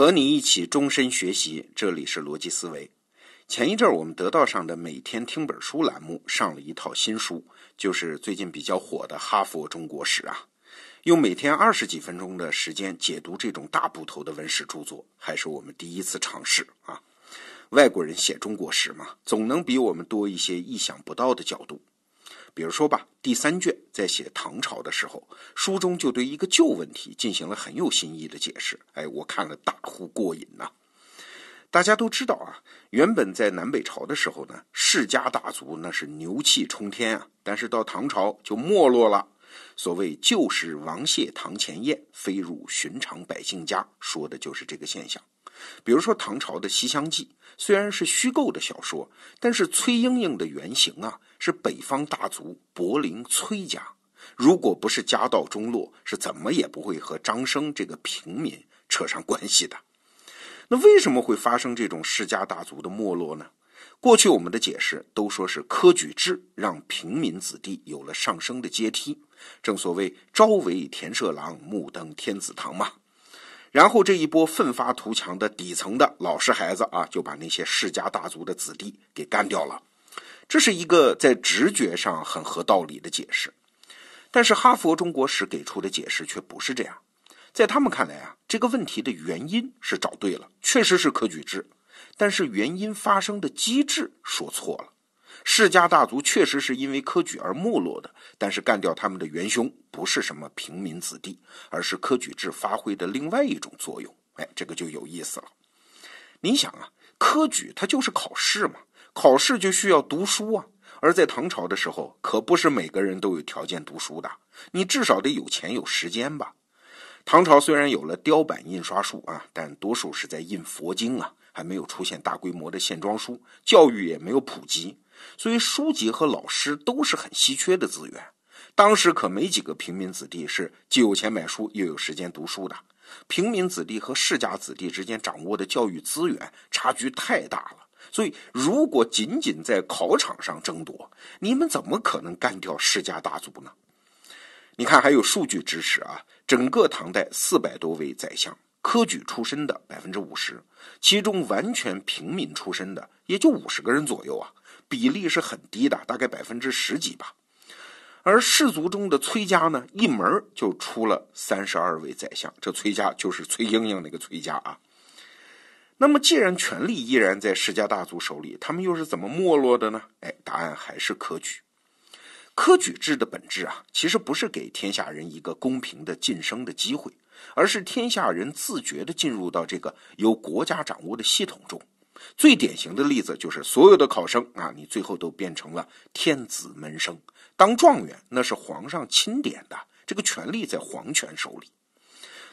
和你一起终身学习，这里是逻辑思维。前一阵儿，我们得到上的每天听本书栏目上了一套新书，就是最近比较火的《哈佛中国史》啊。用每天二十几分钟的时间解读这种大部头的文史著作，还是我们第一次尝试啊。外国人写中国史嘛，总能比我们多一些意想不到的角度。比如说吧，第三卷在写唐朝的时候，书中就对一个旧问题进行了很有新意的解释。哎，我看了大呼过瘾呐！大家都知道啊，原本在南北朝的时候呢，世家大族那是牛气冲天啊，但是到唐朝就没落了。所谓“旧时王谢堂前燕，飞入寻常百姓家”，说的就是这个现象。比如说唐朝的《西厢记》，虽然是虚构的小说，但是崔莺莺的原型啊是北方大族柏林崔家。如果不是家道中落，是怎么也不会和张生这个平民扯上关系的。那为什么会发生这种世家大族的没落呢？过去我们的解释都说是科举制让平民子弟有了上升的阶梯，正所谓朝为田舍郎，暮登天子堂嘛。然后这一波奋发图强的底层的老实孩子啊，就把那些世家大族的子弟给干掉了。这是一个在直觉上很合道理的解释，但是哈佛中国史给出的解释却不是这样。在他们看来啊，这个问题的原因是找对了，确实是科举制，但是原因发生的机制说错了。世家大族确实是因为科举而没落的，但是干掉他们的元凶不是什么平民子弟，而是科举制发挥的另外一种作用。哎，这个就有意思了。你想啊，科举它就是考试嘛，考试就需要读书啊。而在唐朝的时候，可不是每个人都有条件读书的，你至少得有钱有时间吧。唐朝虽然有了雕版印刷术啊，但多数是在印佛经啊，还没有出现大规模的线装书，教育也没有普及。所以书籍和老师都是很稀缺的资源，当时可没几个平民子弟是既有钱买书又有时间读书的。平民子弟和世家子弟之间掌握的教育资源差距太大了，所以如果仅仅在考场上争夺，你们怎么可能干掉世家大族呢？你看，还有数据支持啊，整个唐代四百多位宰相，科举出身的百分之五十，其中完全平民出身的也就五十个人左右啊。比例是很低的，大概百分之十几吧。而氏族中的崔家呢，一门就出了三十二位宰相。这崔家就是崔莺莺那个崔家啊。那么，既然权力依然在世家大族手里，他们又是怎么没落的呢？哎，答案还是科举。科举制的本质啊，其实不是给天下人一个公平的晋升的机会，而是天下人自觉的进入到这个由国家掌握的系统中。最典型的例子就是所有的考生啊，你最后都变成了天子门生，当状元那是皇上钦点的，这个权力在皇权手里。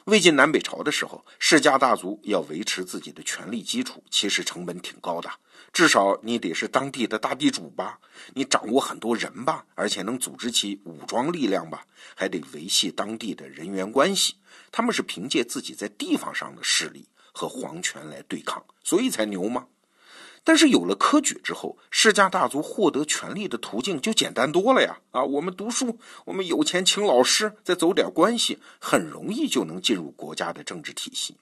魏晋南北朝的时候，世家大族要维持自己的权力基础，其实成本挺高的，至少你得是当地的大地主吧，你掌握很多人吧，而且能组织起武装力量吧，还得维系当地的人员关系。他们是凭借自己在地方上的势力。和皇权来对抗，所以才牛吗？但是有了科举之后，世家大族获得权力的途径就简单多了呀！啊，我们读书，我们有钱请老师，再走点关系，很容易就能进入国家的政治体系。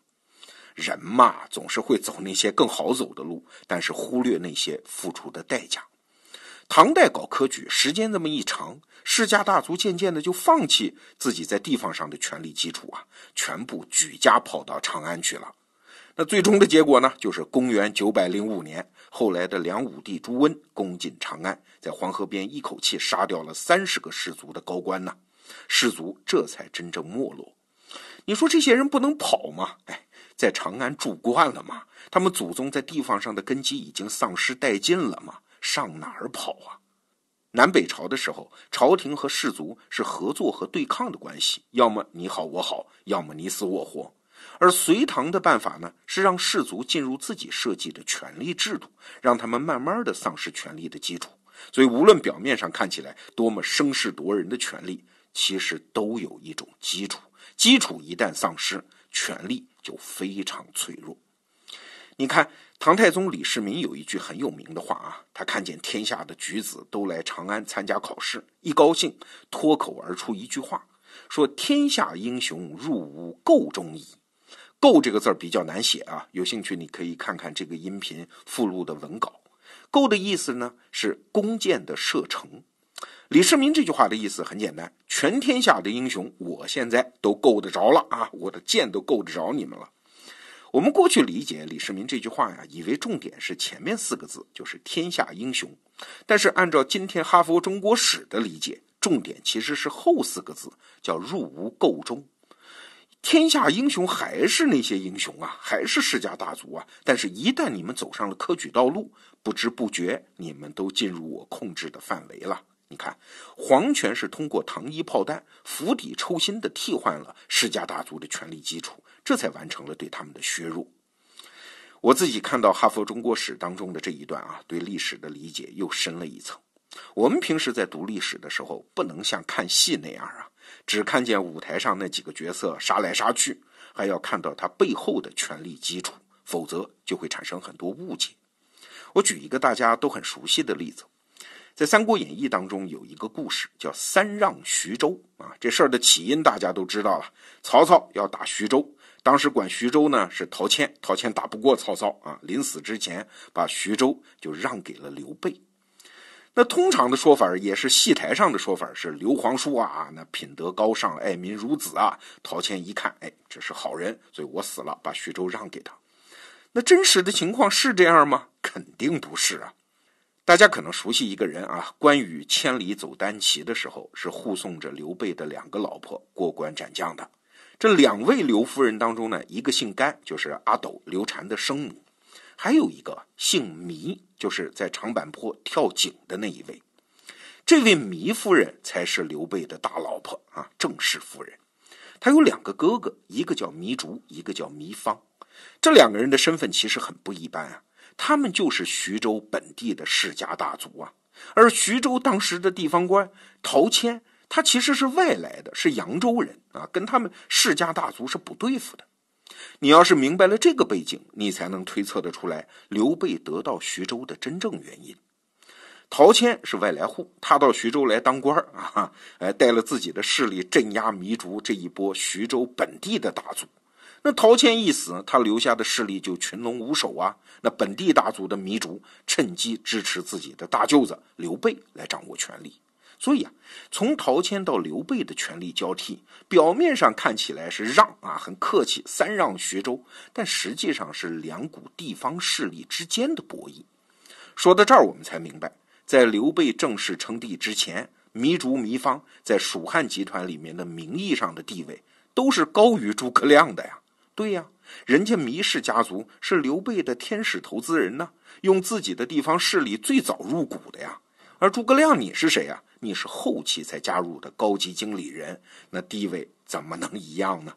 人嘛，总是会走那些更好走的路，但是忽略那些付出的代价。唐代搞科举时间这么一长，世家大族渐渐的就放弃自己在地方上的权力基础啊，全部举家跑到长安去了。那最终的结果呢？就是公元九百零五年，后来的梁武帝朱温攻进长安，在黄河边一口气杀掉了三十个氏族的高官呢，氏族这才真正没落。你说这些人不能跑吗？哎，在长安住惯了吗？他们祖宗在地方上的根基已经丧失殆尽了吗？上哪儿跑啊？南北朝的时候，朝廷和士族是合作和对抗的关系，要么你好我好，要么你死我活。而隋唐的办法呢，是让士族进入自己设计的权力制度，让他们慢慢的丧失权力的基础。所以，无论表面上看起来多么声势夺人的权力，其实都有一种基础。基础一旦丧失，权力就非常脆弱。你看，唐太宗李世民有一句很有名的话啊，他看见天下的举子都来长安参加考试，一高兴，脱口而出一句话，说：“天下英雄入吾彀中矣。”够这个字儿比较难写啊，有兴趣你可以看看这个音频附录的文稿。够的意思呢是弓箭的射程。李世民这句话的意思很简单：全天下的英雄，我现在都够得着了啊，我的箭都够得着你们了。我们过去理解李世民这句话呀，以为重点是前面四个字，就是天下英雄。但是按照今天哈佛中国史的理解，重点其实是后四个字，叫入吴构中。天下英雄还是那些英雄啊，还是世家大族啊。但是，一旦你们走上了科举道路，不知不觉你们都进入我控制的范围了。你看，皇权是通过糖衣炮弹、釜底抽薪的替换了世家大族的权力基础，这才完成了对他们的削弱。我自己看到《哈佛中国史》当中的这一段啊，对历史的理解又深了一层。我们平时在读历史的时候，不能像看戏那样啊。只看见舞台上那几个角色杀来杀去，还要看到他背后的权力基础，否则就会产生很多误解。我举一个大家都很熟悉的例子，在《三国演义》当中有一个故事叫三让徐州啊。这事儿的起因大家都知道了，曹操要打徐州，当时管徐州呢是陶谦，陶谦打不过曹操啊，临死之前把徐州就让给了刘备。那通常的说法也是戏台上的说法，是刘皇叔啊，那品德高尚，爱民如子啊。陶谦一看，哎，这是好人，所以我死了，把徐州让给他。那真实的情况是这样吗？肯定不是啊。大家可能熟悉一个人啊，关羽千里走单骑的时候，是护送着刘备的两个老婆过关斩将的。这两位刘夫人当中呢，一个姓甘，就是阿斗刘禅的生母。还有一个姓糜，就是在长坂坡跳井的那一位。这位糜夫人才是刘备的大老婆啊，正式夫人。她有两个哥哥，一个叫糜竺，一个叫糜芳。这两个人的身份其实很不一般啊，他们就是徐州本地的世家大族啊。而徐州当时的地方官陶谦，他其实是外来的，是扬州人啊，跟他们世家大族是不对付的。你要是明白了这个背景，你才能推测得出来刘备得到徐州的真正原因。陶谦是外来户，他到徐州来当官啊，哎，带了自己的势力镇压糜竺这一波徐州本地的大族。那陶谦一死，他留下的势力就群龙无首啊。那本地大族的糜竺趁机支持自己的大舅子刘备来掌握权力。所以啊，从陶谦到刘备的权力交替，表面上看起来是让啊，很客气，三让徐州，但实际上是两股地方势力之间的博弈。说到这儿，我们才明白，在刘备正式称帝之前，糜竺、糜芳在蜀汉集团里面的名义上的地位都是高于诸葛亮的呀。对呀，人家糜氏家族是刘备的天使投资人呢，用自己的地方势力最早入股的呀。而诸葛亮，你是谁呀？你是后期才加入的高级经理人，那地位怎么能一样呢？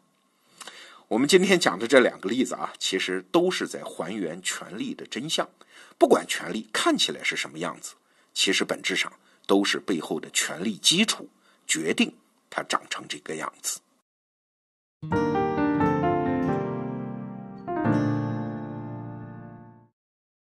我们今天讲的这两个例子啊，其实都是在还原权力的真相。不管权力看起来是什么样子，其实本质上都是背后的权力基础决定它长成这个样子。